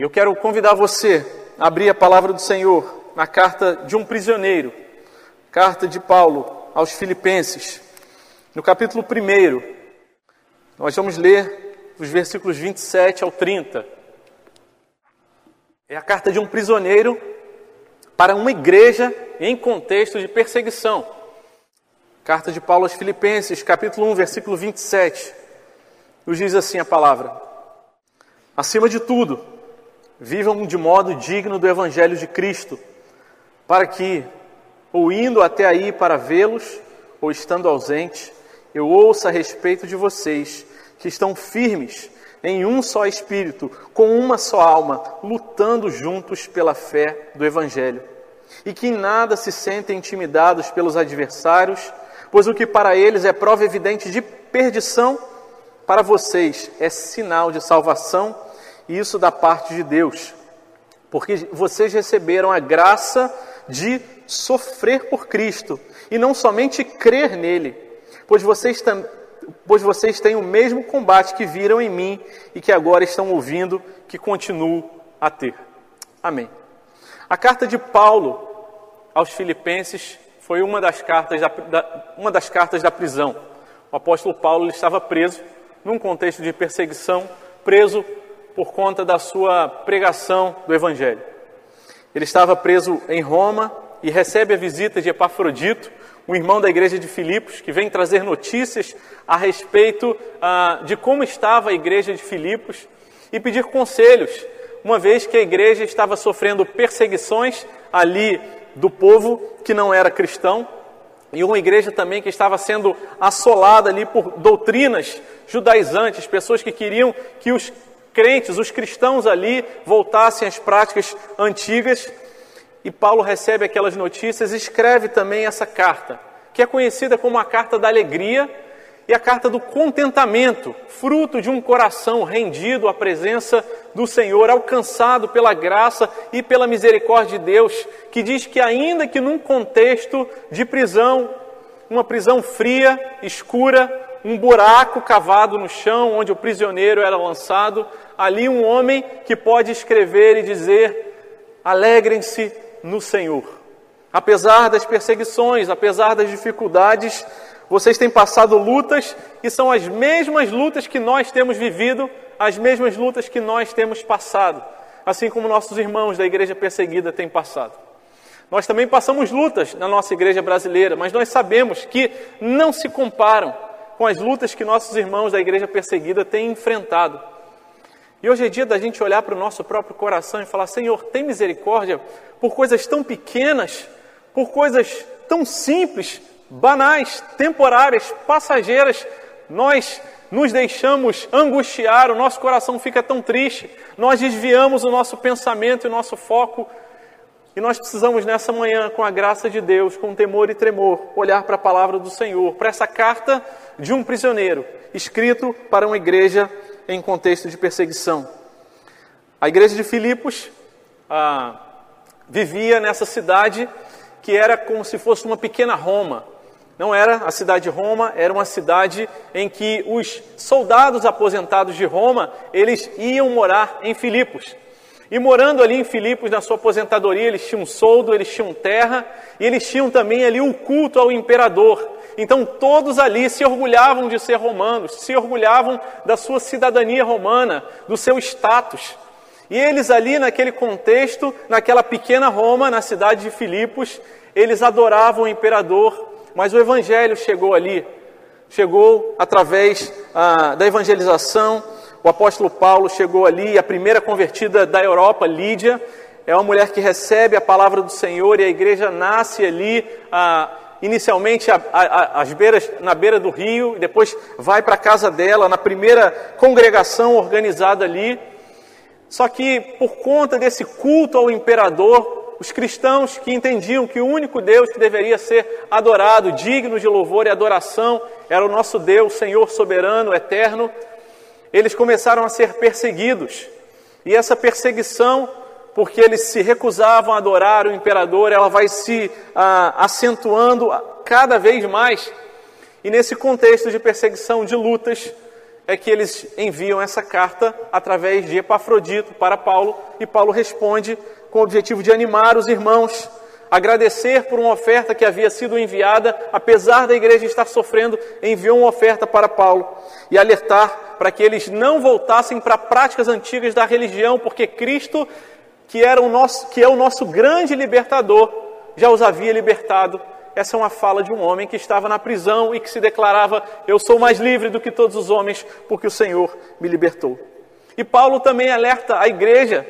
E eu quero convidar você a abrir a palavra do Senhor na carta de um prisioneiro, carta de Paulo aos Filipenses, no capítulo 1. Nós vamos ler os versículos 27 ao 30. É a carta de um prisioneiro para uma igreja em contexto de perseguição. Carta de Paulo aos Filipenses, capítulo 1, versículo 27. Nos diz assim a palavra: Acima de tudo, vivam de modo digno do evangelho de Cristo, para que, ou indo até aí para vê-los, ou estando ausente, eu ouça a respeito de vocês, que estão firmes em um só espírito, com uma só alma, lutando juntos pela fé do Evangelho. E que em nada se sentem intimidados pelos adversários, pois o que para eles é prova evidente de perdição, para vocês é sinal de salvação, isso da parte de Deus. Porque vocês receberam a graça de sofrer por Cristo, e não somente crer nele, pois vocês pois vocês têm o mesmo combate que viram em mim e que agora estão ouvindo, que continuo a ter. Amém. A carta de Paulo aos Filipenses foi uma das cartas da, da, uma das cartas da prisão. O apóstolo Paulo estava preso num contexto de perseguição, preso por conta da sua pregação do Evangelho. Ele estava preso em Roma e recebe a visita de Epafrodito, um irmão da igreja de Filipos, que vem trazer notícias a respeito ah, de como estava a igreja de Filipos e pedir conselhos, uma vez que a igreja estava sofrendo perseguições ali do povo que não era cristão, e uma igreja também que estava sendo assolada ali por doutrinas judaizantes, pessoas que queriam que os crentes, os cristãos ali, voltassem às práticas antigas. E Paulo recebe aquelas notícias e escreve também essa carta, que é conhecida como a carta da alegria e a carta do contentamento, fruto de um coração rendido à presença do Senhor, alcançado pela graça e pela misericórdia de Deus, que diz que, ainda que num contexto de prisão, uma prisão fria, escura, um buraco cavado no chão onde o prisioneiro era lançado, ali um homem que pode escrever e dizer: alegrem-se no Senhor. Apesar das perseguições, apesar das dificuldades, vocês têm passado lutas e são as mesmas lutas que nós temos vivido, as mesmas lutas que nós temos passado, assim como nossos irmãos da igreja perseguida têm passado. Nós também passamos lutas na nossa igreja brasileira, mas nós sabemos que não se comparam com as lutas que nossos irmãos da igreja perseguida têm enfrentado. E hoje é dia da gente olhar para o nosso próprio coração e falar: Senhor, tem misericórdia por coisas tão pequenas, por coisas tão simples, banais, temporárias, passageiras. Nós nos deixamos angustiar, o nosso coração fica tão triste, nós desviamos o nosso pensamento e o nosso foco. Nós precisamos nessa manhã, com a graça de Deus, com temor e tremor, olhar para a palavra do Senhor, para essa carta de um prisioneiro, escrito para uma igreja em contexto de perseguição. A igreja de Filipos ah, vivia nessa cidade que era como se fosse uma pequena Roma. Não era a cidade de Roma, era uma cidade em que os soldados aposentados de Roma, eles iam morar em Filipos. E morando ali em Filipos, na sua aposentadoria, eles tinham soldo, eles tinham terra, e eles tinham também ali o culto ao imperador. Então todos ali se orgulhavam de ser romanos, se orgulhavam da sua cidadania romana, do seu status. E eles ali naquele contexto, naquela pequena Roma, na cidade de Filipos, eles adoravam o imperador, mas o evangelho chegou ali, chegou através ah, da evangelização. O apóstolo Paulo chegou ali, a primeira convertida da Europa, Lídia, é uma mulher que recebe a palavra do Senhor e a igreja nasce ali. Ah, inicialmente a, a, às beiras, na beira do rio, depois vai para a casa dela, na primeira congregação organizada ali. Só que por conta desse culto ao imperador, os cristãos que entendiam que o único Deus que deveria ser adorado, digno de louvor e adoração, era o nosso Deus, Senhor soberano, eterno, eles começaram a ser perseguidos. E essa perseguição porque eles se recusavam a adorar o imperador, ela vai se ah, acentuando cada vez mais. E nesse contexto de perseguição, de lutas, é que eles enviam essa carta através de Epafrodito para Paulo e Paulo responde com o objetivo de animar os irmãos, agradecer por uma oferta que havia sido enviada, apesar da igreja estar sofrendo, enviou uma oferta para Paulo e alertar para que eles não voltassem para práticas antigas da religião, porque Cristo, que, era o nosso, que é o nosso grande libertador, já os havia libertado essa é uma fala de um homem que estava na prisão e que se declarava: Eu sou mais livre do que todos os homens, porque o Senhor me libertou. E Paulo também alerta a igreja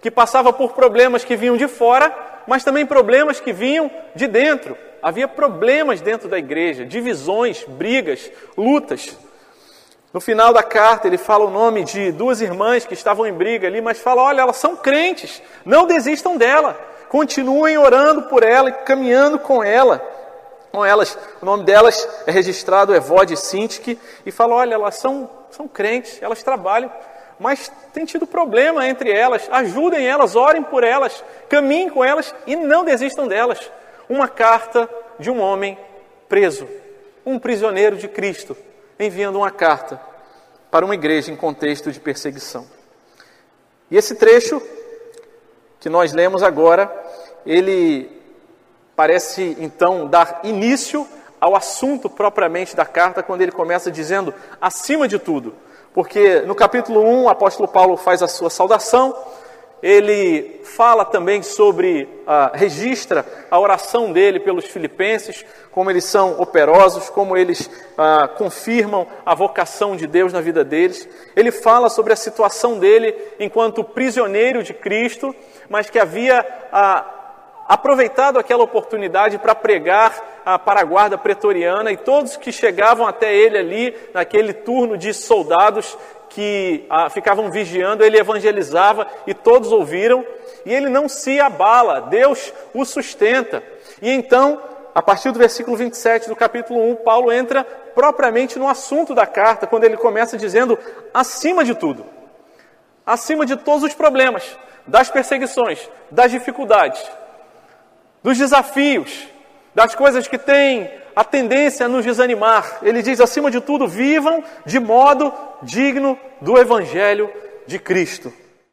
que passava por problemas que vinham de fora, mas também problemas que vinham de dentro. Havia problemas dentro da igreja, divisões, brigas, lutas. No final da carta, ele fala o nome de duas irmãs que estavam em briga ali, mas fala: olha, elas são crentes, não desistam dela. Continuem orando por ela e caminhando com ela. Com elas, o nome delas é registrado e Sintik, e fala: olha, elas são, são crentes, elas trabalham, mas tem tido problema entre elas. Ajudem elas, orem por elas, caminhem com elas e não desistam delas. Uma carta de um homem preso, um prisioneiro de Cristo, enviando uma carta para uma igreja em contexto de perseguição. E esse trecho que nós lemos agora, ele parece então dar início ao assunto propriamente da carta, quando ele começa dizendo acima de tudo. Porque no capítulo 1, o apóstolo Paulo faz a sua saudação, ele fala também sobre, ah, registra a oração dele pelos filipenses, como eles são operosos, como eles ah, confirmam a vocação de Deus na vida deles. Ele fala sobre a situação dele enquanto prisioneiro de Cristo, mas que havia ah, aproveitado aquela oportunidade para pregar a guarda pretoriana e todos que chegavam até ele ali, naquele turno de soldados que ah, ficavam vigiando, ele evangelizava e todos ouviram, e ele não se abala, Deus o sustenta. E então, a partir do versículo 27 do capítulo 1, Paulo entra propriamente no assunto da carta, quando ele começa dizendo: acima de tudo, acima de todos os problemas, das perseguições, das dificuldades, dos desafios, das coisas que têm a tendência a nos desanimar. Ele diz, acima de tudo, vivam de modo digno do Evangelho de Cristo.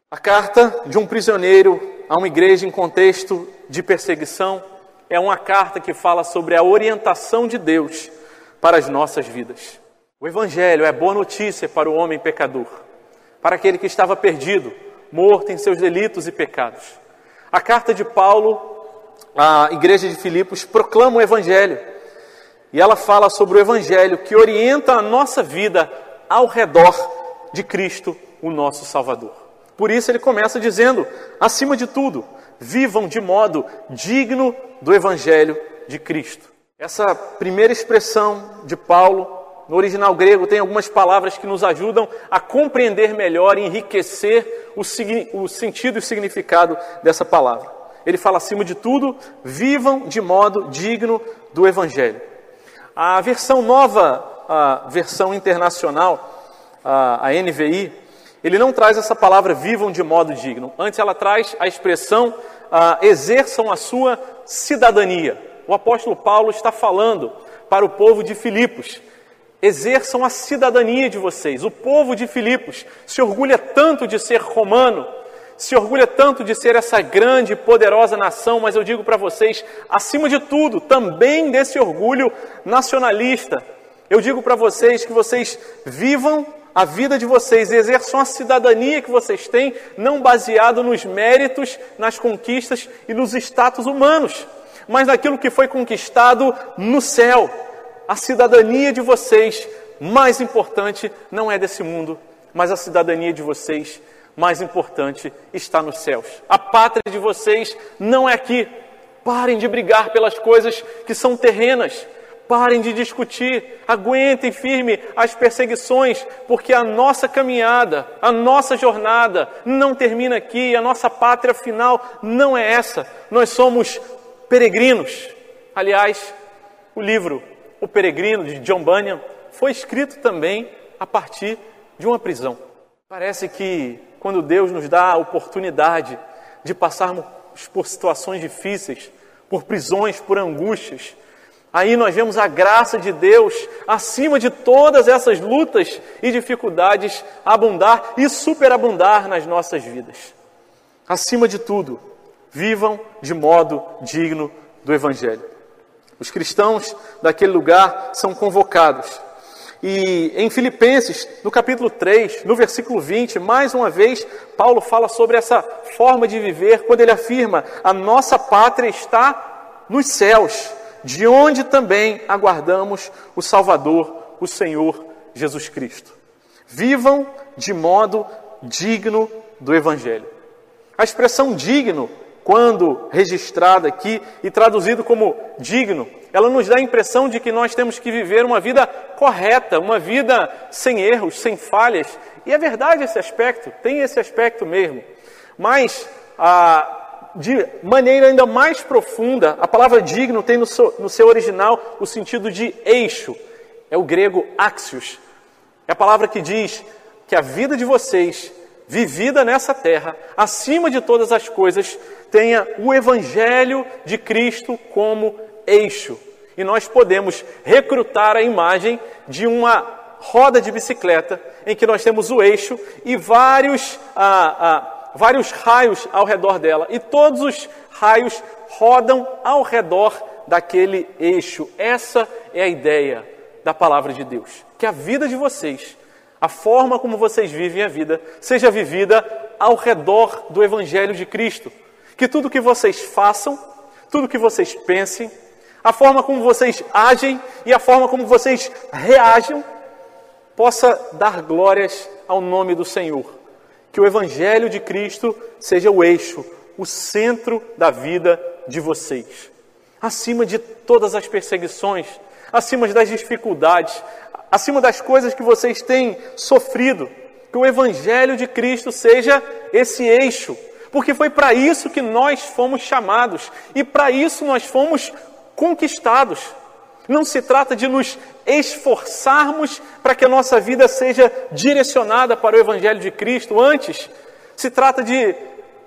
A carta de um prisioneiro a uma igreja em contexto de perseguição é uma carta que fala sobre a orientação de Deus para as nossas vidas. O Evangelho é boa notícia para o homem pecador, para aquele que estava perdido, morto em seus delitos e pecados. A carta de Paulo à igreja de Filipos proclama o Evangelho. E ela fala sobre o Evangelho que orienta a nossa vida ao redor de Cristo, o nosso Salvador. Por isso ele começa dizendo: acima de tudo, vivam de modo digno do Evangelho de Cristo. Essa primeira expressão de Paulo no original grego tem algumas palavras que nos ajudam a compreender melhor e enriquecer o, o sentido e o significado dessa palavra. Ele fala acima de tudo, vivam de modo digno do Evangelho. A versão nova, a versão internacional, a, NVI, ele não traz essa palavra vivam de modo digno. Antes ela traz a expressão exerçam a sua cidadania. O apóstolo Paulo está falando para o povo de Filipos exerçam a cidadania de vocês. O povo de Filipos se orgulha tanto de ser romano, se orgulha tanto de ser essa grande e poderosa nação, mas eu digo para vocês, acima de tudo, também desse orgulho nacionalista, eu digo para vocês que vocês vivam a vida de vocês, exerçam a cidadania que vocês têm, não baseado nos méritos, nas conquistas e nos status humanos, mas naquilo que foi conquistado no céu. A cidadania de vocês mais importante não é desse mundo, mas a cidadania de vocês mais importante está nos céus. A pátria de vocês não é aqui. Parem de brigar pelas coisas que são terrenas. Parem de discutir, aguentem firme as perseguições, porque a nossa caminhada, a nossa jornada não termina aqui, a nossa pátria final não é essa. Nós somos peregrinos. Aliás, o livro o Peregrino, de John Bunyan, foi escrito também a partir de uma prisão. Parece que quando Deus nos dá a oportunidade de passarmos por situações difíceis, por prisões, por angústias, Aí nós vemos a graça de Deus acima de todas essas lutas e dificuldades abundar e superabundar nas nossas vidas. Acima de tudo, vivam de modo digno do Evangelho. Os cristãos daquele lugar são convocados. E em Filipenses, no capítulo 3, no versículo 20, mais uma vez, Paulo fala sobre essa forma de viver, quando ele afirma: a nossa pátria está nos céus, de onde também aguardamos o Salvador, o Senhor Jesus Cristo. Vivam de modo digno do Evangelho. A expressão digno quando registrada aqui e traduzido como digno, ela nos dá a impressão de que nós temos que viver uma vida correta, uma vida sem erros, sem falhas. E é verdade esse aspecto, tem esse aspecto mesmo. Mas, ah, de maneira ainda mais profunda, a palavra digno tem no seu, no seu original o sentido de eixo. É o grego axios. É a palavra que diz que a vida de vocês vivida nessa terra, acima de todas as coisas, tenha o Evangelho de Cristo como eixo. E nós podemos recrutar a imagem de uma roda de bicicleta em que nós temos o eixo e vários, ah, ah, vários raios ao redor dela. E todos os raios rodam ao redor daquele eixo. Essa é a ideia da palavra de Deus. Que a vida de vocês a forma como vocês vivem a vida seja vivida ao redor do Evangelho de Cristo. Que tudo que vocês façam, tudo que vocês pensem, a forma como vocês agem e a forma como vocês reagem, possa dar glórias ao nome do Senhor. Que o Evangelho de Cristo seja o eixo, o centro da vida de vocês. Acima de todas as perseguições, acima das dificuldades, acima das coisas que vocês têm sofrido, que o Evangelho de Cristo seja esse eixo, porque foi para isso que nós fomos chamados. E para isso nós fomos conquistados. Não se trata de nos esforçarmos para que a nossa vida seja direcionada para o Evangelho de Cristo, antes, se trata de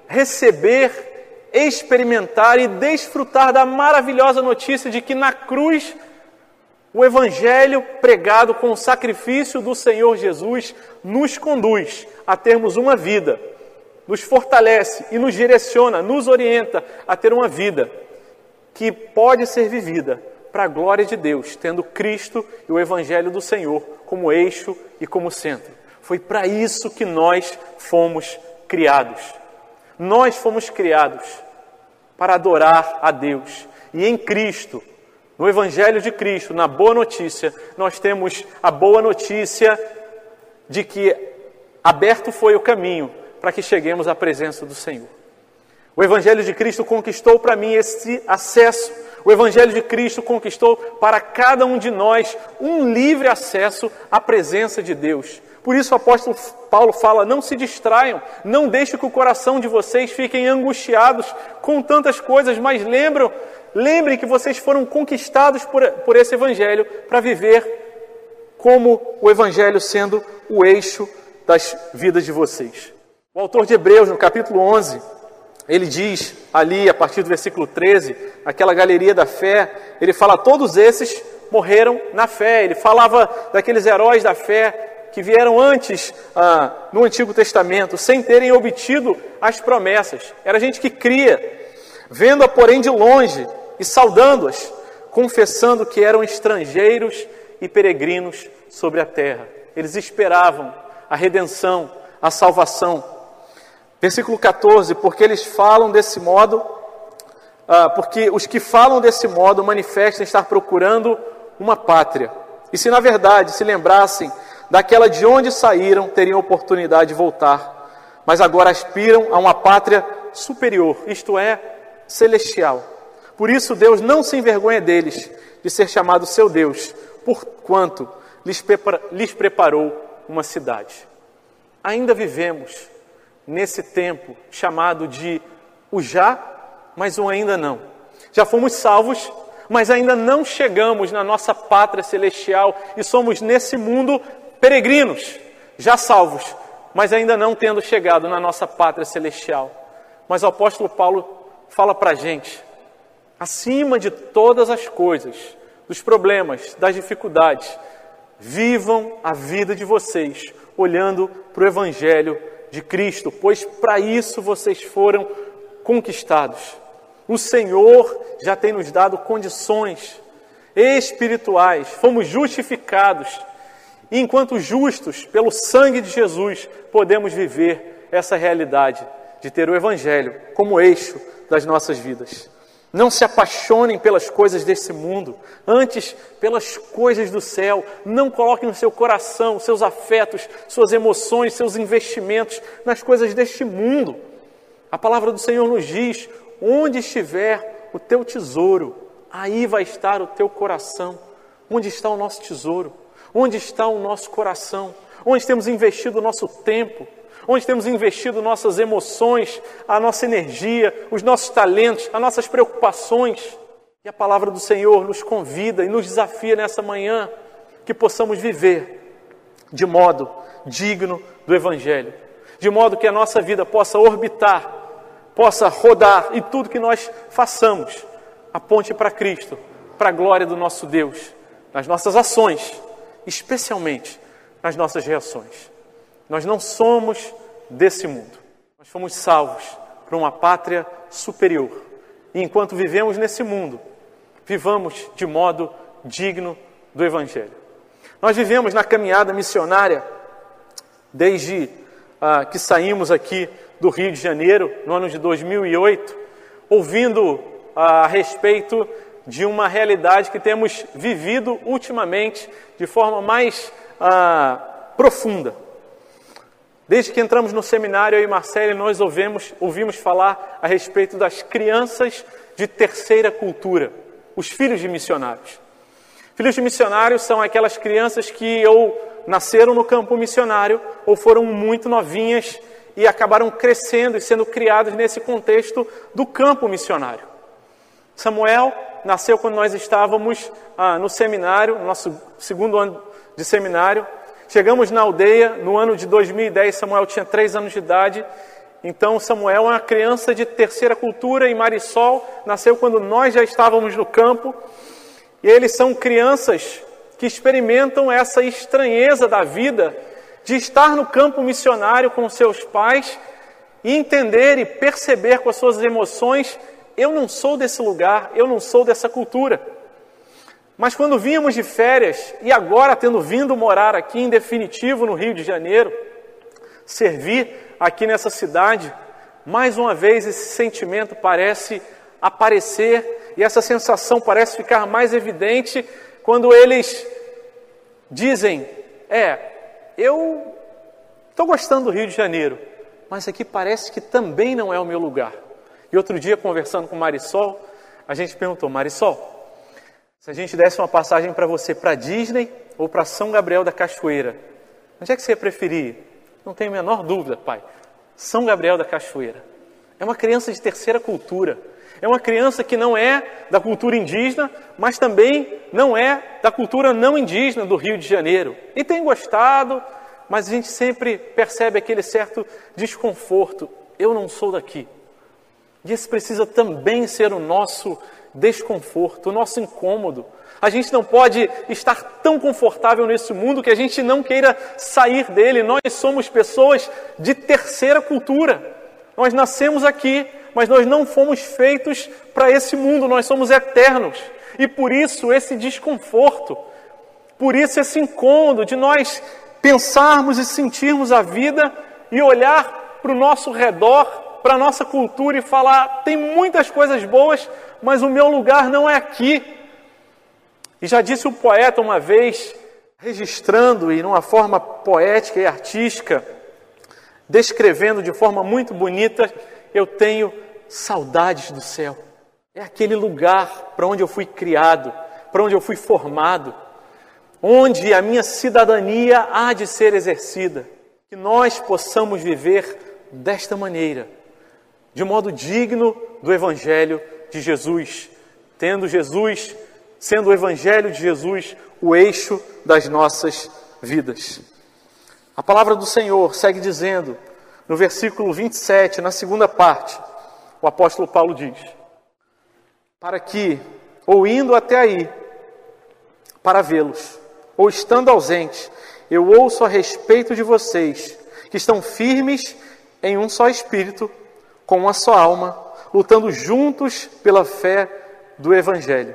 receber, experimentar e desfrutar da maravilhosa notícia de que na cruz o Evangelho pregado com o sacrifício do Senhor Jesus nos conduz a termos uma vida, nos fortalece e nos direciona, nos orienta a ter uma vida que pode ser vivida para a glória de Deus, tendo Cristo e o Evangelho do Senhor como eixo e como centro. Foi para isso que nós fomos criados. Nós fomos criados para adorar a Deus e em Cristo no Evangelho de Cristo, na boa notícia, nós temos a boa notícia de que aberto foi o caminho para que cheguemos à presença do Senhor. O Evangelho de Cristo conquistou para mim esse acesso. O Evangelho de Cristo conquistou para cada um de nós um livre acesso à presença de Deus. Por isso o apóstolo Paulo fala: não se distraiam, não deixe que o coração de vocês fiquem angustiados com tantas coisas, mas lembram Lembrem que vocês foram conquistados por, por esse Evangelho para viver como o Evangelho sendo o eixo das vidas de vocês. O autor de Hebreus, no capítulo 11, ele diz ali, a partir do versículo 13, aquela galeria da fé, ele fala: todos esses morreram na fé. Ele falava daqueles heróis da fé que vieram antes ah, no Antigo Testamento, sem terem obtido as promessas. Era gente que cria, vendo-a, porém, de longe, e saudando-as, confessando que eram estrangeiros e peregrinos sobre a terra. Eles esperavam a redenção, a salvação. Versículo 14: Porque eles falam desse modo, ah, porque os que falam desse modo manifestam estar procurando uma pátria. E se na verdade se lembrassem daquela de onde saíram, teriam oportunidade de voltar. Mas agora aspiram a uma pátria superior, isto é, celestial. Por isso Deus não se envergonha deles, de ser chamado seu Deus, porquanto lhes, preparou uma cidade. Ainda vivemos nesse tempo chamado de o já, mas o ainda não. Já fomos salvos, mas ainda não chegamos na nossa pátria celestial e somos nesse mundo peregrinos, já salvos, mas ainda não tendo chegado na nossa pátria celestial. Mas o apóstolo Paulo fala para a gente acima de todas as coisas, dos problemas, das dificuldades. Vivam a vida de vocês olhando para o Evangelho de Cristo, pois para isso vocês foram conquistados. O Senhor já tem nos dado condições espirituais, fomos justificados. E enquanto justos, pelo sangue de Jesus, podemos viver essa realidade de ter o Evangelho como eixo das nossas vidas. Não se apaixonem pelas coisas desse mundo, antes pelas coisas do céu. Não coloquem no seu coração seus afetos, suas emoções, seus investimentos nas coisas deste mundo. A palavra do Senhor nos diz: onde estiver o teu tesouro, aí vai estar o teu coração. Onde está o nosso tesouro? Onde está o nosso coração? Onde temos investido o nosso tempo? Onde temos investido nossas emoções, a nossa energia, os nossos talentos, as nossas preocupações. E a palavra do Senhor nos convida e nos desafia nessa manhã que possamos viver de modo digno do Evangelho, de modo que a nossa vida possa orbitar, possa rodar e tudo que nós façamos aponte para Cristo, para a glória do nosso Deus, nas nossas ações, especialmente nas nossas reações. Nós não somos desse mundo. Nós fomos salvos para uma pátria superior. E enquanto vivemos nesse mundo, vivamos de modo digno do Evangelho. Nós vivemos na caminhada missionária desde ah, que saímos aqui do Rio de Janeiro, no ano de 2008, ouvindo ah, a respeito de uma realidade que temos vivido ultimamente de forma mais ah, profunda. Desde que entramos no seminário, eu e Marcelo, nós ouvimos, ouvimos falar a respeito das crianças de terceira cultura, os filhos de missionários. Filhos de missionários são aquelas crianças que ou nasceram no campo missionário ou foram muito novinhas e acabaram crescendo e sendo criados nesse contexto do campo missionário. Samuel nasceu quando nós estávamos ah, no seminário, no nosso segundo ano de seminário, Chegamos na aldeia no ano de 2010, Samuel tinha três anos de idade. Então, Samuel é uma criança de terceira cultura e Marisol nasceu quando nós já estávamos no campo. E eles são crianças que experimentam essa estranheza da vida de estar no campo missionário com seus pais e entender e perceber com as suas emoções: eu não sou desse lugar, eu não sou dessa cultura. Mas quando vínhamos de férias, e agora tendo vindo morar aqui em definitivo no Rio de Janeiro, servir aqui nessa cidade, mais uma vez esse sentimento parece aparecer e essa sensação parece ficar mais evidente quando eles dizem: É, eu estou gostando do Rio de Janeiro, mas aqui parece que também não é o meu lugar. E outro dia, conversando com Marisol, a gente perguntou: Marisol, se a gente desse uma passagem para você para Disney ou para São Gabriel da Cachoeira, onde é que você ia preferir? Não tenho a menor dúvida, pai. São Gabriel da Cachoeira. É uma criança de terceira cultura. É uma criança que não é da cultura indígena, mas também não é da cultura não indígena do Rio de Janeiro. E tem gostado, mas a gente sempre percebe aquele certo desconforto. Eu não sou daqui. E esse precisa também ser o nosso desconforto, o nosso incômodo. A gente não pode estar tão confortável nesse mundo que a gente não queira sair dele. Nós somos pessoas de terceira cultura. Nós nascemos aqui, mas nós não fomos feitos para esse mundo, nós somos eternos. E por isso esse desconforto, por isso esse incômodo de nós pensarmos e sentirmos a vida e olhar para o nosso redor para a nossa cultura e falar: tem muitas coisas boas, mas o meu lugar não é aqui. E já disse o poeta uma vez, registrando e numa forma poética e artística, descrevendo de forma muito bonita, eu tenho saudades do céu. É aquele lugar para onde eu fui criado, para onde eu fui formado, onde a minha cidadania há de ser exercida. Que nós possamos viver desta maneira, de modo digno do Evangelho de Jesus, tendo Jesus, sendo o Evangelho de Jesus o eixo das nossas vidas. A palavra do Senhor segue dizendo, no versículo 27, na segunda parte, o apóstolo Paulo diz: Para que, ou indo até aí, para vê-los, ou estando ausente, eu ouço a respeito de vocês, que estão firmes em um só espírito, com uma só alma, lutando juntos pela fé do Evangelho,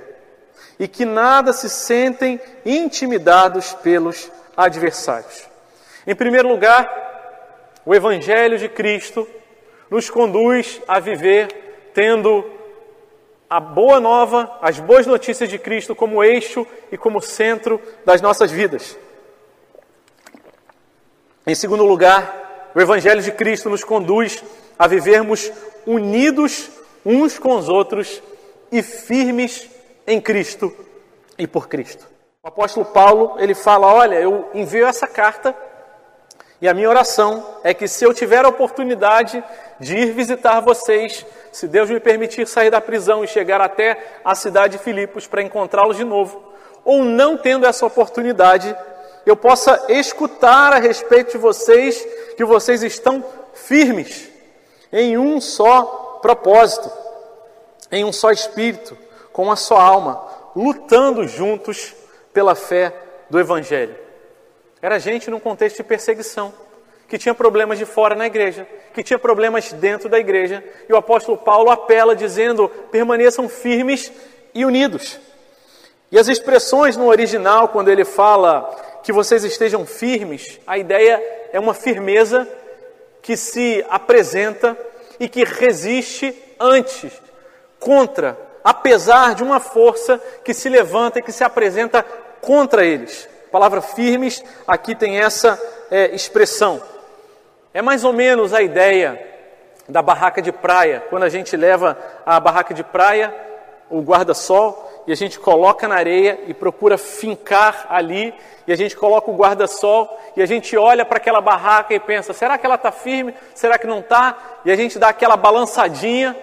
e que nada se sentem intimidados pelos adversários. Em primeiro lugar, o Evangelho de Cristo nos conduz a viver tendo a boa nova, as boas notícias de Cristo como eixo e como centro das nossas vidas. Em segundo lugar, o Evangelho de Cristo nos conduz a vivermos unidos uns com os outros e firmes em Cristo e por Cristo. O apóstolo Paulo, ele fala: "Olha, eu envio essa carta e a minha oração é que se eu tiver a oportunidade de ir visitar vocês, se Deus me permitir sair da prisão e chegar até a cidade de Filipos para encontrá-los de novo, ou não tendo essa oportunidade, eu possa escutar a respeito de vocês que vocês estão firmes em um só propósito, em um só espírito, com uma só alma, lutando juntos pela fé do Evangelho. Era gente num contexto de perseguição, que tinha problemas de fora na igreja, que tinha problemas dentro da igreja, e o apóstolo Paulo apela dizendo: permaneçam firmes e unidos. E as expressões no original, quando ele fala que vocês estejam firmes, a ideia é uma firmeza que se apresenta e que resiste antes, contra, apesar de uma força que se levanta e que se apresenta contra eles. Palavra firmes aqui tem essa é, expressão. É mais ou menos a ideia da barraca de praia, quando a gente leva a barraca de praia, o guarda-sol, e a gente coloca na areia e procura fincar ali, e a gente coloca o guarda-sol e a gente olha para aquela barraca e pensa: será que ela está firme? Será que não está? E a gente dá aquela balançadinha,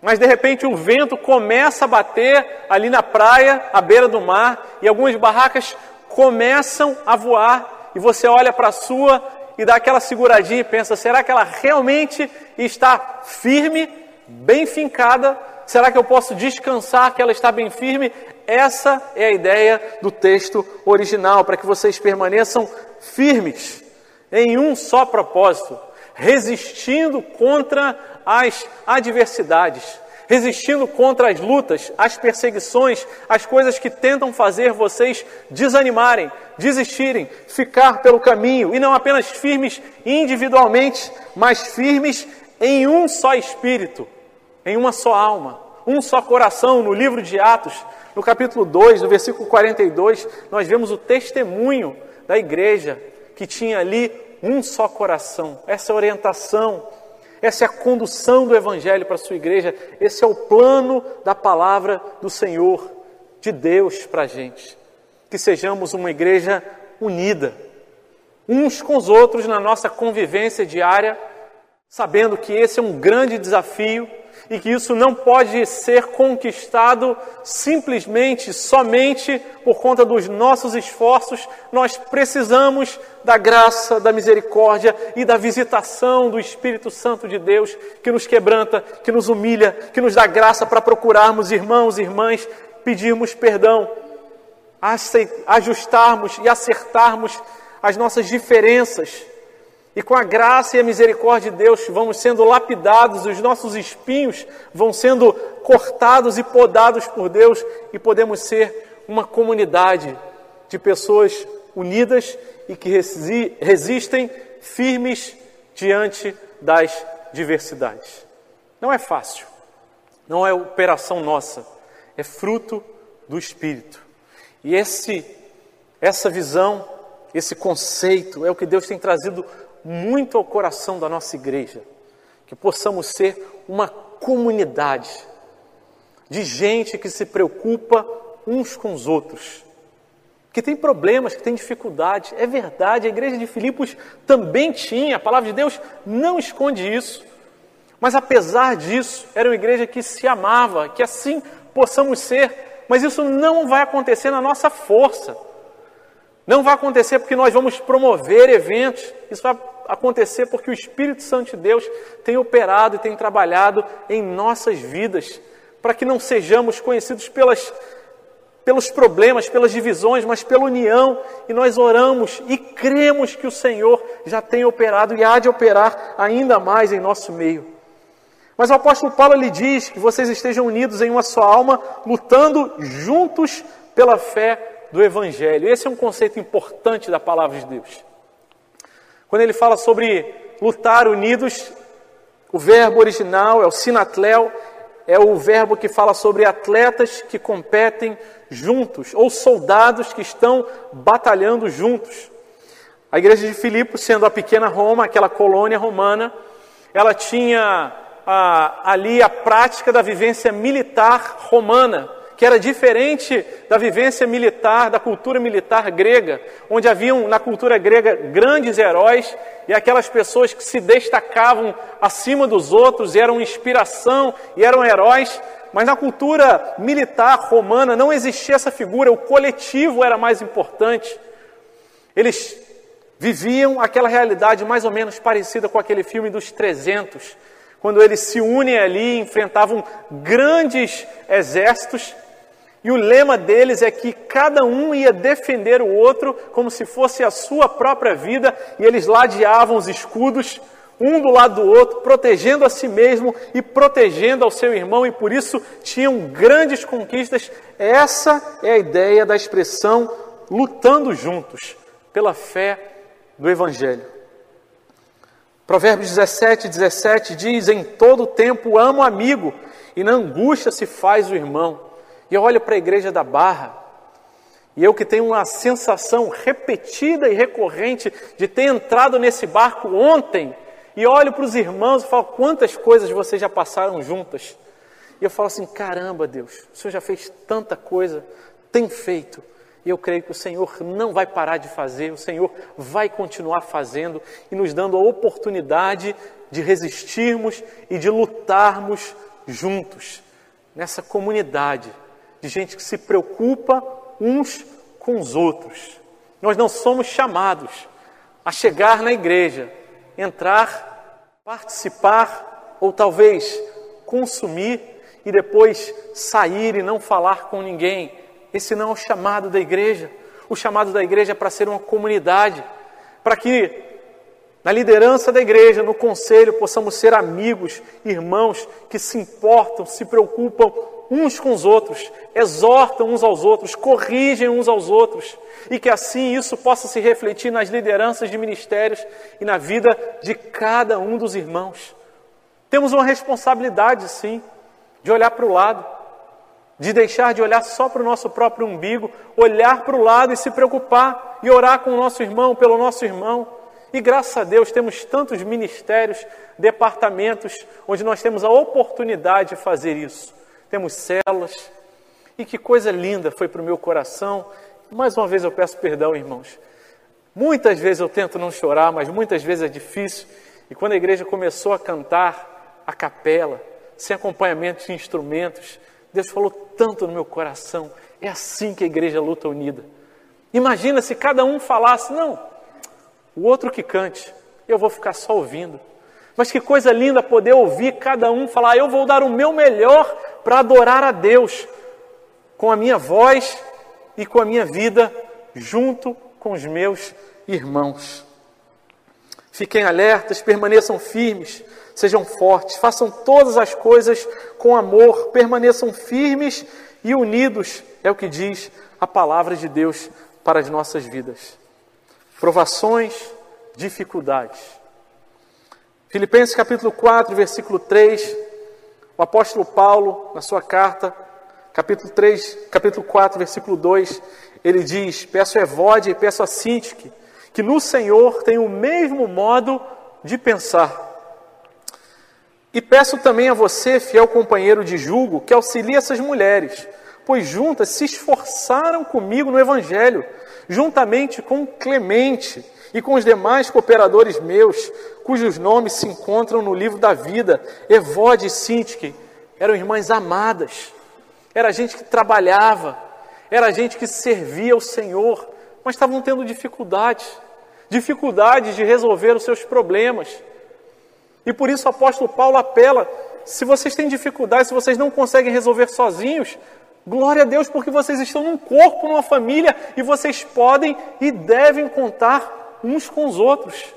mas de repente o vento começa a bater ali na praia, à beira do mar, e algumas barracas começam a voar, e você olha para a sua e dá aquela seguradinha e pensa: será que ela realmente está firme, bem fincada? Será que eu posso descansar que ela está bem firme? Essa é a ideia do texto original, para que vocês permaneçam firmes em um só propósito, resistindo contra as adversidades, resistindo contra as lutas, as perseguições, as coisas que tentam fazer vocês desanimarem, desistirem, ficar pelo caminho, e não apenas firmes individualmente, mas firmes em um só espírito em uma só alma, um só coração. No livro de Atos, no capítulo 2, no versículo 42, nós vemos o testemunho da igreja que tinha ali um só coração. Essa é orientação, essa é a condução do evangelho para a sua igreja, esse é o plano da palavra do Senhor, de Deus para a gente. Que sejamos uma igreja unida, uns com os outros na nossa convivência diária, sabendo que esse é um grande desafio e que isso não pode ser conquistado simplesmente, somente por conta dos nossos esforços. Nós precisamos da graça, da misericórdia e da visitação do Espírito Santo de Deus que nos quebranta, que nos humilha, que nos dá graça para procurarmos irmãos e irmãs, pedirmos perdão, ajustarmos e acertarmos as nossas diferenças e com a graça e a misericórdia de Deus, vamos sendo lapidados, os nossos espinhos vão sendo cortados e podados por Deus, e podemos ser uma comunidade de pessoas unidas e que resistem firmes diante das diversidades. Não é fácil, não é operação nossa, é fruto do Espírito. E esse, essa visão, esse conceito é o que Deus tem trazido muito ao coração da nossa igreja, que possamos ser uma comunidade de gente que se preocupa uns com os outros, que tem problemas, que tem dificuldades. É verdade, a igreja de Filipos também tinha, a palavra de Deus não esconde isso. Mas apesar disso, era uma igreja que se amava, que assim possamos ser, mas isso não vai acontecer na nossa força. Não vai acontecer porque nós vamos promover eventos. Isso vai acontecer porque o Espírito Santo de Deus tem operado e tem trabalhado em nossas vidas, para que não sejamos conhecidos pelas pelos problemas, pelas divisões, mas pela união, e nós oramos e cremos que o Senhor já tem operado e há de operar ainda mais em nosso meio. Mas o apóstolo Paulo lhe diz que vocês estejam unidos em uma só alma, lutando juntos pela fé do Evangelho. Esse é um conceito importante da palavra de Deus. Quando ele fala sobre lutar unidos, o verbo original é o sinatlel, é o verbo que fala sobre atletas que competem juntos, ou soldados que estão batalhando juntos. A igreja de Filipos, sendo a pequena Roma, aquela colônia romana, ela tinha ah, ali a prática da vivência militar romana que era diferente da vivência militar, da cultura militar grega, onde haviam na cultura grega grandes heróis e aquelas pessoas que se destacavam acima dos outros, e eram inspiração e eram heróis. Mas na cultura militar romana não existia essa figura, o coletivo era mais importante. Eles viviam aquela realidade mais ou menos parecida com aquele filme dos 300, quando eles se unem ali, enfrentavam grandes exércitos e o lema deles é que cada um ia defender o outro como se fosse a sua própria vida, e eles ladeavam os escudos, um do lado do outro, protegendo a si mesmo e protegendo ao seu irmão, e por isso tinham grandes conquistas. Essa é a ideia da expressão lutando juntos pela fé do Evangelho. Provérbios 17, 17 diz: Em todo tempo amo o amigo, e na angústia se faz o irmão. E eu olho para a igreja da Barra, e eu que tenho uma sensação repetida e recorrente de ter entrado nesse barco ontem, e olho para os irmãos e falo: quantas coisas vocês já passaram juntas? E eu falo assim: caramba, Deus, o Senhor já fez tanta coisa, tem feito. E eu creio que o Senhor não vai parar de fazer, o Senhor vai continuar fazendo e nos dando a oportunidade de resistirmos e de lutarmos juntos nessa comunidade de gente que se preocupa uns com os outros. Nós não somos chamados a chegar na igreja, entrar, participar ou talvez consumir e depois sair e não falar com ninguém. Esse não é o chamado da igreja. O chamado da igreja é para ser uma comunidade, para que na liderança da igreja, no conselho, possamos ser amigos, irmãos que se importam, se preocupam uns com os outros, exortam uns aos outros, corrigem uns aos outros, e que assim isso possa se refletir nas lideranças de ministérios e na vida de cada um dos irmãos. Temos uma responsabilidade, sim, de olhar para o lado, de deixar de olhar só para o nosso próprio umbigo, olhar para o lado e se preocupar e orar com o nosso irmão, pelo nosso irmão. E graças a Deus temos tantos ministérios, departamentos, onde nós temos a oportunidade de fazer isso temos celas. E que coisa linda foi para o meu coração. Mais uma vez eu peço perdão, irmãos. Muitas vezes eu tento não chorar, mas muitas vezes é difícil. E quando a igreja começou a cantar a capela, sem acompanhamento de instrumentos, Deus falou tanto no meu coração. É assim que a igreja luta unida. Imagina se cada um falasse, não, o outro que cante, eu vou ficar só ouvindo. Mas que coisa linda poder ouvir cada um falar: eu vou dar o meu melhor para adorar a Deus, com a minha voz e com a minha vida, junto com os meus irmãos. Fiquem alertas, permaneçam firmes, sejam fortes, façam todas as coisas com amor, permaneçam firmes e unidos, é o que diz a palavra de Deus para as nossas vidas. Provações, dificuldades Filipenses capítulo 4, versículo 3, o apóstolo Paulo, na sua carta, capítulo 3, capítulo 4, versículo 2, ele diz: Peço a Evode e peço a Sintique, que no Senhor tenham o mesmo modo de pensar. E peço também a você, fiel companheiro de julgo, que auxilie essas mulheres, pois juntas se esforçaram comigo no Evangelho, juntamente com Clemente e com os demais cooperadores meus, cujos nomes se encontram no livro da vida, Evode e Sintique, eram irmãs amadas, era gente que trabalhava, era gente que servia ao Senhor, mas estavam tendo dificuldades, dificuldades de resolver os seus problemas. E por isso o apóstolo Paulo apela: se vocês têm dificuldades, se vocês não conseguem resolver sozinhos, Glória a Deus porque vocês estão num corpo, numa família e vocês podem e devem contar uns com os outros.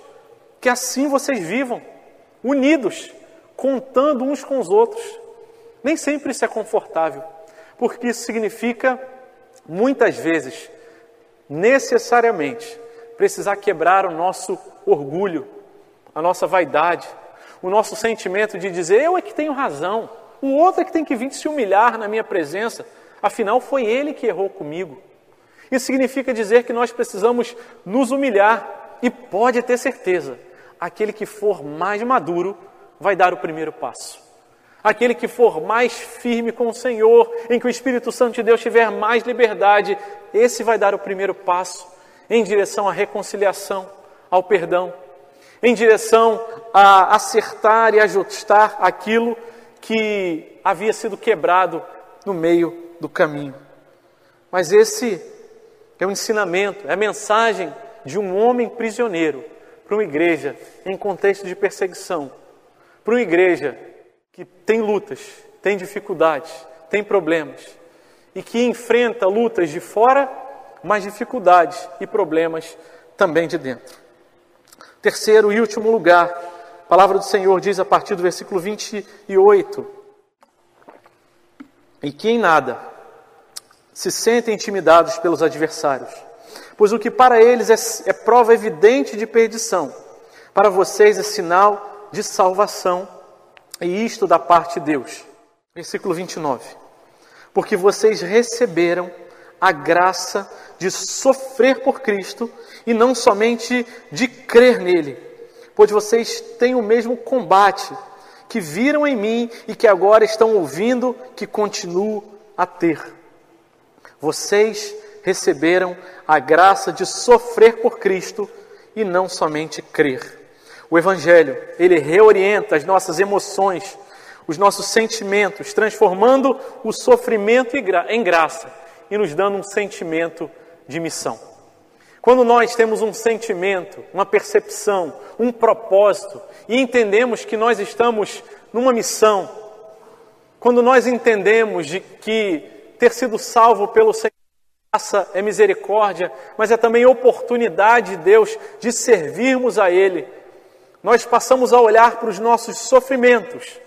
Que assim vocês vivam, unidos, contando uns com os outros. Nem sempre isso é confortável, porque isso significa, muitas vezes, necessariamente, precisar quebrar o nosso orgulho, a nossa vaidade, o nosso sentimento de dizer eu é que tenho razão, o outro é que tem que vir se humilhar na minha presença, afinal foi ele que errou comigo. Isso significa dizer que nós precisamos nos humilhar e pode ter certeza, aquele que for mais maduro vai dar o primeiro passo. Aquele que for mais firme com o Senhor, em que o Espírito Santo de Deus tiver mais liberdade, esse vai dar o primeiro passo em direção à reconciliação, ao perdão, em direção a acertar e ajustar aquilo que havia sido quebrado no meio do caminho. Mas esse é o ensinamento, é a mensagem de um homem prisioneiro para uma igreja em contexto de perseguição, para uma igreja que tem lutas, tem dificuldades, tem problemas e que enfrenta lutas de fora mas dificuldades e problemas também de dentro. Terceiro e último lugar, a palavra do Senhor diz a partir do versículo 28: E que em nada se sentem intimidados pelos adversários, pois o que para eles é, é prova evidente de perdição, para vocês é sinal de salvação, e isto da parte de Deus. Versículo 29. Porque vocês receberam a graça de sofrer por Cristo e não somente de crer nele, pois vocês têm o mesmo combate que viram em mim e que agora estão ouvindo que continuo a ter. Vocês receberam a graça de sofrer por Cristo e não somente crer. O Evangelho, ele reorienta as nossas emoções, os nossos sentimentos, transformando o sofrimento em graça e nos dando um sentimento de missão. Quando nós temos um sentimento, uma percepção, um propósito e entendemos que nós estamos numa missão, quando nós entendemos de que ter sido salvo pelo Senhor é misericórdia, mas é também oportunidade de Deus de servirmos a Ele, nós passamos a olhar para os nossos sofrimentos,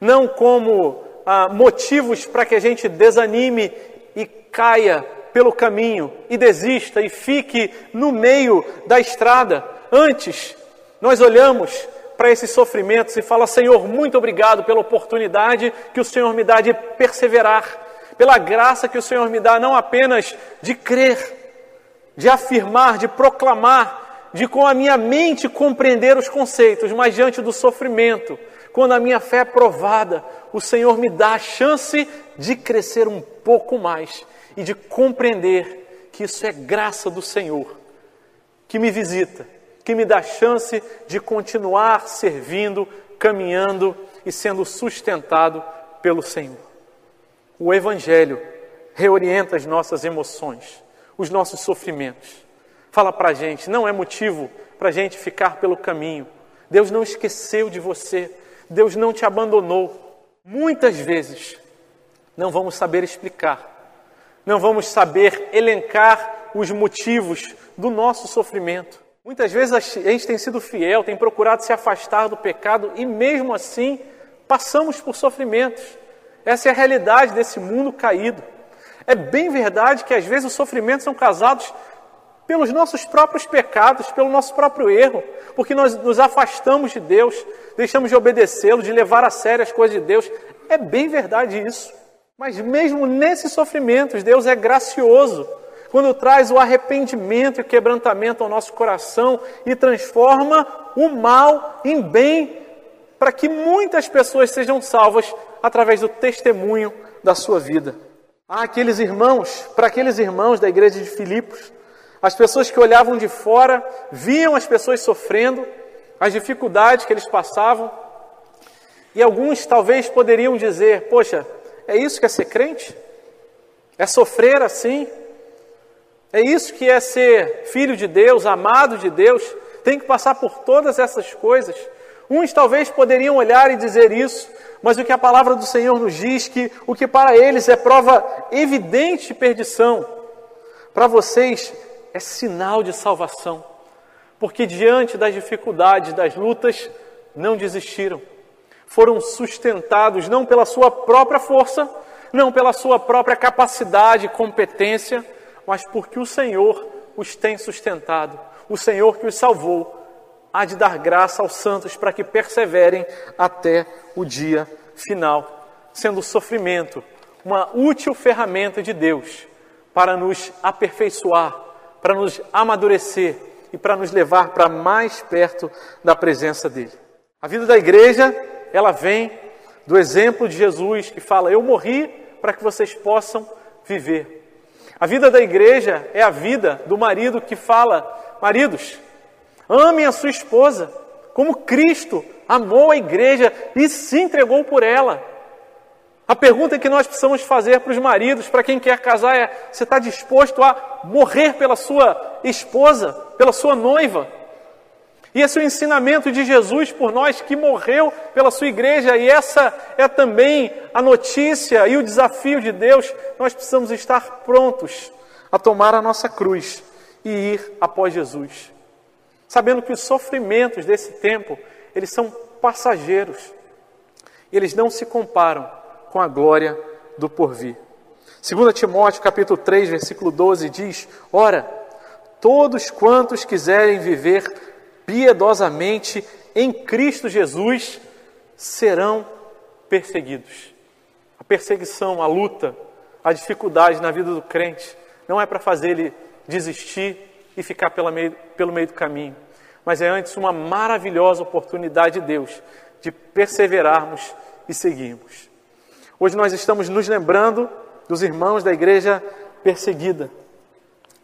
não como ah, motivos para que a gente desanime e caia pelo caminho e desista e fique no meio da estrada. Antes, nós olhamos para esses sofrimentos e fala: Senhor, muito obrigado pela oportunidade que o Senhor me dá de perseverar, pela graça que o Senhor me dá não apenas de crer, de afirmar, de proclamar, de com a minha mente compreender os conceitos, mas diante do sofrimento, quando a minha fé é provada, o Senhor me dá a chance de crescer um pouco mais e de compreender que isso é graça do Senhor, que me visita, que me dá chance de continuar servindo, caminhando e sendo sustentado pelo Senhor. O Evangelho reorienta as nossas emoções, os nossos sofrimentos. Fala para a gente, não é motivo para a gente ficar pelo caminho. Deus não esqueceu de você, Deus não te abandonou. Muitas vezes não vamos saber explicar, não vamos saber elencar os motivos do nosso sofrimento. Muitas vezes a gente tem sido fiel, tem procurado se afastar do pecado e mesmo assim passamos por sofrimentos. Essa é a realidade desse mundo caído. É bem verdade que às vezes os sofrimentos são causados pelos nossos próprios pecados, pelo nosso próprio erro, porque nós nos afastamos de Deus, deixamos de obedecê-lo, de levar a sério as coisas de Deus. É bem verdade isso. Mas mesmo nesses sofrimentos, Deus é gracioso quando traz o arrependimento e quebrantamento ao nosso coração e transforma o mal em bem, para que muitas pessoas sejam salvas através do testemunho da sua vida. Há aqueles irmãos, para aqueles irmãos da igreja de Filipos, as pessoas que olhavam de fora, viam as pessoas sofrendo, as dificuldades que eles passavam, e alguns talvez poderiam dizer: Poxa, é isso que é ser crente? É sofrer assim? É isso que é ser filho de Deus, amado de Deus? Tem que passar por todas essas coisas? Uns talvez poderiam olhar e dizer isso, mas o que a palavra do Senhor nos diz que o que para eles é prova evidente de perdição, para vocês é sinal de salvação, porque diante das dificuldades, das lutas, não desistiram. Foram sustentados não pela sua própria força, não pela sua própria capacidade e competência, mas porque o Senhor os tem sustentado, o Senhor que os salvou, há de dar graça aos santos para que perseverem até o dia final, sendo o sofrimento uma útil ferramenta de Deus para nos aperfeiçoar, para nos amadurecer e para nos levar para mais perto da presença dele. A vida da igreja, ela vem do exemplo de Jesus que fala: Eu morri para que vocês possam viver. A vida da igreja é a vida do marido que fala: Maridos, amem a sua esposa, como Cristo amou a igreja e se entregou por ela. A pergunta que nós precisamos fazer para os maridos, para quem quer casar, é: você está disposto a morrer pela sua esposa, pela sua noiva? E esse é o ensinamento de Jesus por nós que morreu pela sua igreja, e essa é também a notícia e o desafio de Deus. Nós precisamos estar prontos a tomar a nossa cruz e ir após Jesus, sabendo que os sofrimentos desse tempo, eles são passageiros. Eles não se comparam com a glória do porvir. 2 Timóteo capítulo 3, versículo 12 diz: Ora, todos quantos quiserem viver piedosamente em Cristo Jesus serão perseguidos. A perseguição, a luta, a dificuldade na vida do crente não é para fazer ele desistir e ficar pelo meio, pelo meio do caminho, mas é antes uma maravilhosa oportunidade de Deus de perseverarmos e seguirmos. Hoje nós estamos nos lembrando dos irmãos da igreja perseguida.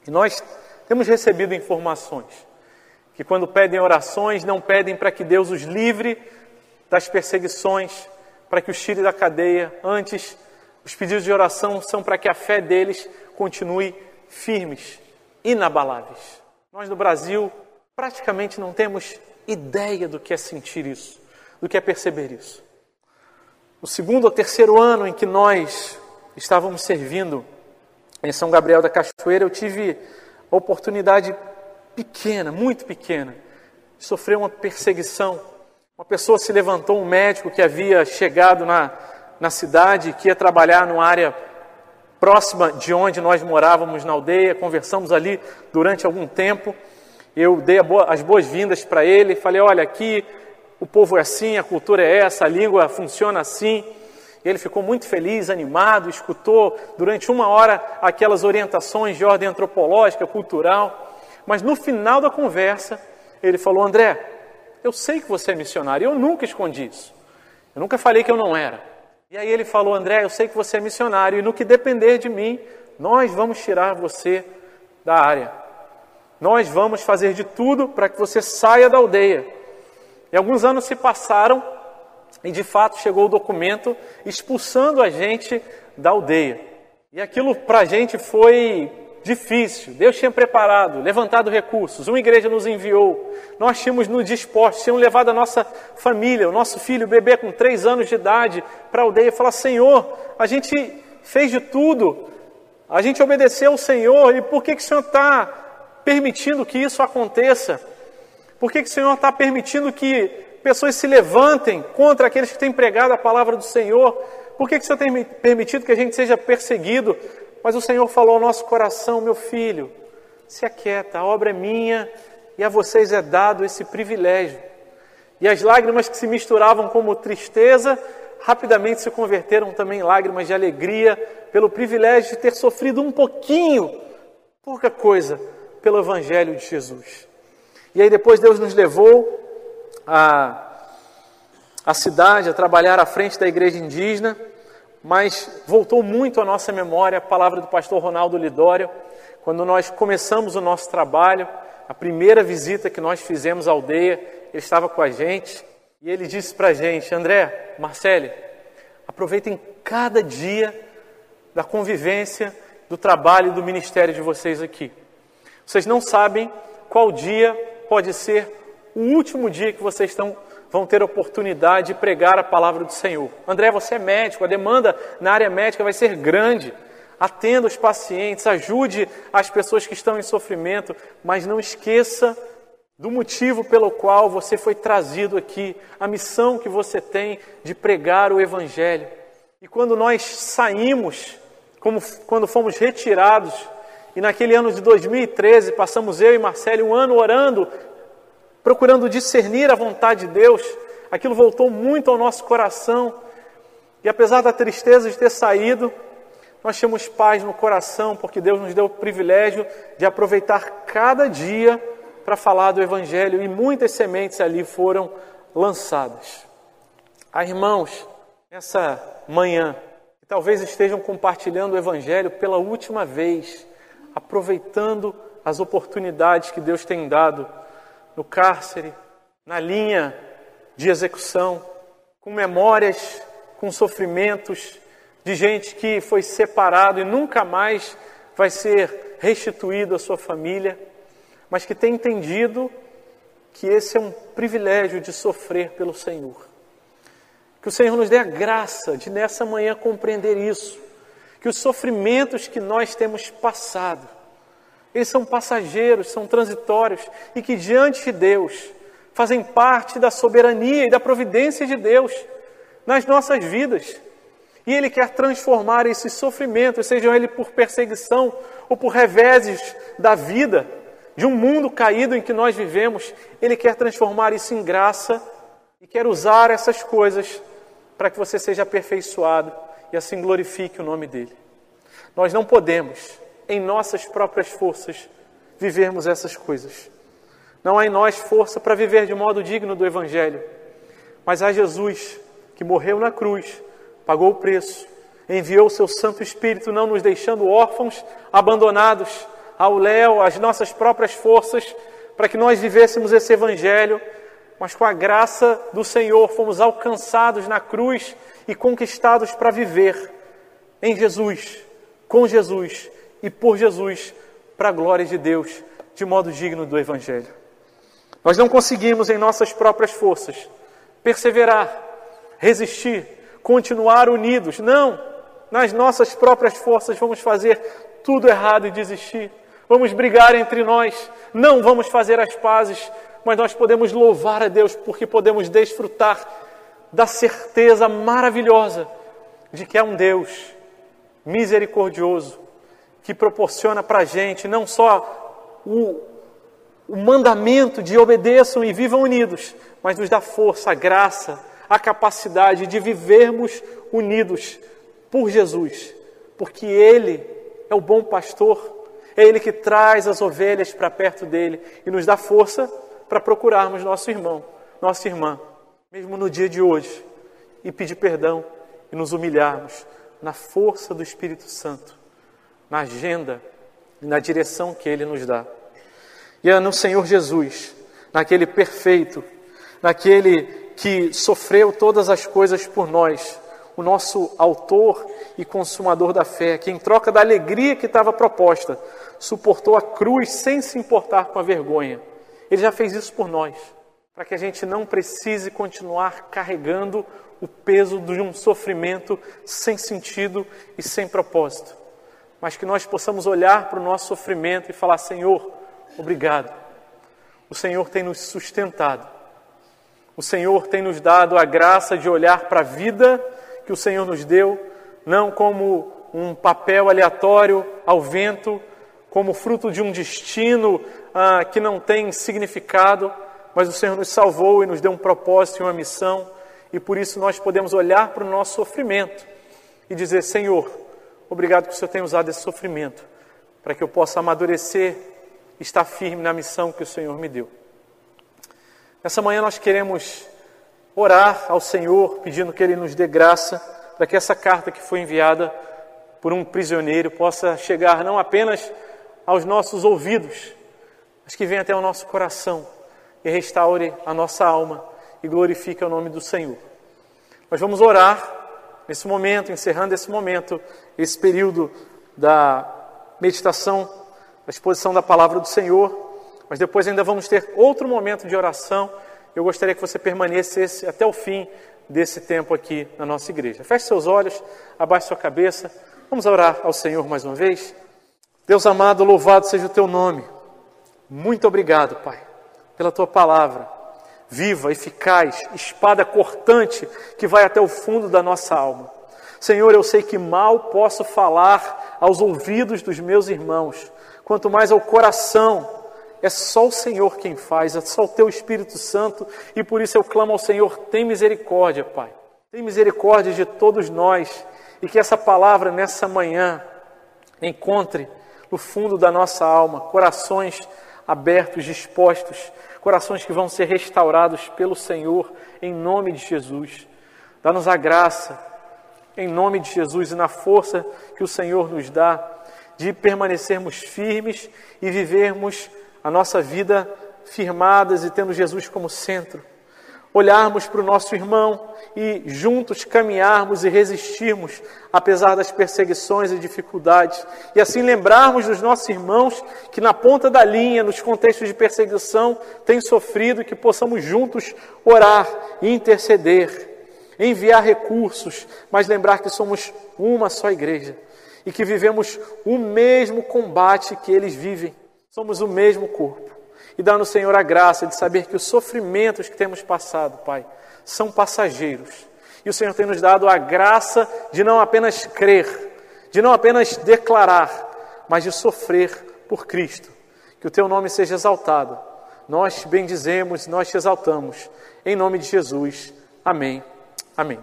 E nós temos recebido informações que quando pedem orações, não pedem para que Deus os livre das perseguições, para que os tire da cadeia. Antes, os pedidos de oração são para que a fé deles continue firmes, inabaláveis. Nós no Brasil praticamente não temos ideia do que é sentir isso, do que é perceber isso. No segundo ou terceiro ano em que nós estávamos servindo em São Gabriel da Cachoeira, eu tive a oportunidade pequena, muito pequena, sofreu uma perseguição. Uma pessoa se levantou, um médico que havia chegado na, na cidade, que ia trabalhar numa área próxima de onde nós morávamos na aldeia, conversamos ali durante algum tempo. Eu dei boa, as boas-vindas para ele, falei: olha, aqui o povo é assim, a cultura é essa, a língua funciona assim. Ele ficou muito feliz, animado, escutou durante uma hora aquelas orientações de ordem antropológica, cultural. Mas no final da conversa, ele falou: André, eu sei que você é missionário, eu nunca escondi isso. Eu nunca falei que eu não era. E aí ele falou: André, eu sei que você é missionário e no que depender de mim, nós vamos tirar você da área. Nós vamos fazer de tudo para que você saia da aldeia. E alguns anos se passaram e de fato chegou o documento expulsando a gente da aldeia. E aquilo para a gente foi difícil. Deus tinha preparado, levantado recursos, uma igreja nos enviou. Nós tínhamos nos dispostos, tínhamos levado a nossa família, o nosso filho, o bebê com três anos de idade, para a aldeia e falar: Senhor, a gente fez de tudo, a gente obedeceu ao Senhor, e por que, que o Senhor está permitindo que isso aconteça? Por que, que o Senhor está permitindo que pessoas se levantem contra aqueles que têm pregado a palavra do Senhor? Por que, que o Senhor tem permitido que a gente seja perseguido? Mas o Senhor falou ao nosso coração, meu filho, se aquieta, a obra é minha e a vocês é dado esse privilégio. E as lágrimas que se misturavam como tristeza, rapidamente se converteram também em lágrimas de alegria pelo privilégio de ter sofrido um pouquinho, pouca coisa, pelo Evangelho de Jesus. E aí depois Deus nos levou a, a cidade, a trabalhar à frente da igreja indígena, mas voltou muito à nossa memória a palavra do pastor Ronaldo Lidório, quando nós começamos o nosso trabalho, a primeira visita que nós fizemos à aldeia, ele estava com a gente e ele disse para a gente: André, Marcele, aproveitem cada dia da convivência, do trabalho e do ministério de vocês aqui. Vocês não sabem qual dia pode ser o último dia que vocês estão vão ter oportunidade de pregar a palavra do Senhor. André, você é médico, a demanda na área médica vai ser grande. Atenda os pacientes, ajude as pessoas que estão em sofrimento, mas não esqueça do motivo pelo qual você foi trazido aqui, a missão que você tem de pregar o Evangelho. E quando nós saímos, como quando fomos retirados, e naquele ano de 2013 passamos eu e Marcelo um ano orando procurando discernir a vontade de Deus, aquilo voltou muito ao nosso coração. E apesar da tristeza de ter saído, nós temos paz no coração, porque Deus nos deu o privilégio de aproveitar cada dia para falar do Evangelho e muitas sementes ali foram lançadas. Ah, irmãos, nessa manhã, talvez estejam compartilhando o Evangelho pela última vez, aproveitando as oportunidades que Deus tem dado no cárcere, na linha de execução, com memórias, com sofrimentos de gente que foi separado e nunca mais vai ser restituído à sua família, mas que tem entendido que esse é um privilégio de sofrer pelo Senhor. Que o Senhor nos dê a graça de nessa manhã compreender isso, que os sofrimentos que nós temos passado eles são passageiros, são transitórios e que diante de Deus fazem parte da soberania e da providência de Deus nas nossas vidas. E Ele quer transformar esses sofrimentos, sejam eles por perseguição ou por reveses da vida, de um mundo caído em que nós vivemos, Ele quer transformar isso em graça e quer usar essas coisas para que você seja aperfeiçoado e assim glorifique o nome dEle. Nós não podemos em nossas próprias forças vivermos essas coisas. Não há em nós força para viver de modo digno do Evangelho, mas há Jesus que morreu na cruz, pagou o preço, enviou o seu Santo Espírito, não nos deixando órfãos, abandonados ao léu, às nossas próprias forças, para que nós vivêssemos esse Evangelho, mas com a graça do Senhor fomos alcançados na cruz e conquistados para viver em Jesus, com Jesus e por Jesus para a glória de Deus, de modo digno do Evangelho. Nós não conseguimos, em nossas próprias forças, perseverar, resistir, continuar unidos. Não! Nas nossas próprias forças vamos fazer tudo errado e desistir. Vamos brigar entre nós. Não vamos fazer as pazes, mas nós podemos louvar a Deus porque podemos desfrutar da certeza maravilhosa de que é um Deus misericordioso, que proporciona para a gente não só o, o mandamento de obedeçam e vivam unidos, mas nos dá força, a graça, a capacidade de vivermos unidos por Jesus, porque Ele é o bom pastor, é Ele que traz as ovelhas para perto dele e nos dá força para procurarmos nosso irmão, nossa irmã, mesmo no dia de hoje, e pedir perdão e nos humilharmos na força do Espírito Santo na agenda e na direção que Ele nos dá. E é no Senhor Jesus, naquele perfeito, naquele que sofreu todas as coisas por nós, o nosso autor e consumador da fé, que em troca da alegria que estava proposta, suportou a cruz sem se importar com a vergonha. Ele já fez isso por nós, para que a gente não precise continuar carregando o peso de um sofrimento sem sentido e sem propósito mas que nós possamos olhar para o nosso sofrimento e falar: Senhor, obrigado. O Senhor tem nos sustentado. O Senhor tem nos dado a graça de olhar para a vida que o Senhor nos deu, não como um papel aleatório ao vento, como fruto de um destino ah, que não tem significado, mas o Senhor nos salvou e nos deu um propósito e uma missão, e por isso nós podemos olhar para o nosso sofrimento e dizer: Senhor, Obrigado que o Senhor tenha usado esse sofrimento para que eu possa amadurecer e estar firme na missão que o Senhor me deu. Nessa manhã nós queremos orar ao Senhor, pedindo que Ele nos dê graça para que essa carta que foi enviada por um prisioneiro possa chegar não apenas aos nossos ouvidos, mas que venha até o nosso coração e restaure a nossa alma e glorifique o nome do Senhor. Nós vamos orar nesse momento, encerrando esse momento, esse período da meditação, da exposição da palavra do Senhor, mas depois ainda vamos ter outro momento de oração eu gostaria que você permanecesse até o fim desse tempo aqui na nossa igreja. Feche seus olhos, abaixe sua cabeça. Vamos orar ao Senhor mais uma vez. Deus amado, louvado seja o teu nome. Muito obrigado, Pai, pela tua palavra, viva, eficaz, espada cortante que vai até o fundo da nossa alma. Senhor, eu sei que mal posso falar aos ouvidos dos meus irmãos, quanto mais ao coração. É só o Senhor quem faz, é só o teu Espírito Santo, e por isso eu clamo ao Senhor: tem misericórdia, Pai. Tem misericórdia de todos nós, e que essa palavra nessa manhã encontre no fundo da nossa alma corações abertos, dispostos, corações que vão ser restaurados pelo Senhor, em nome de Jesus. Dá-nos a graça em nome de Jesus e na força que o Senhor nos dá, de permanecermos firmes e vivermos a nossa vida firmadas e tendo Jesus como centro. Olharmos para o nosso irmão e juntos caminharmos e resistirmos apesar das perseguições e dificuldades. E assim lembrarmos dos nossos irmãos que na ponta da linha, nos contextos de perseguição, têm sofrido, que possamos juntos orar e interceder enviar recursos, mas lembrar que somos uma só igreja e que vivemos o mesmo combate que eles vivem. Somos o mesmo corpo. E dá no Senhor a graça de saber que os sofrimentos que temos passado, Pai, são passageiros. E o Senhor tem nos dado a graça de não apenas crer, de não apenas declarar, mas de sofrer por Cristo. Que o teu nome seja exaltado. Nós te bendizemos, nós te exaltamos. Em nome de Jesus. Amém. Amém.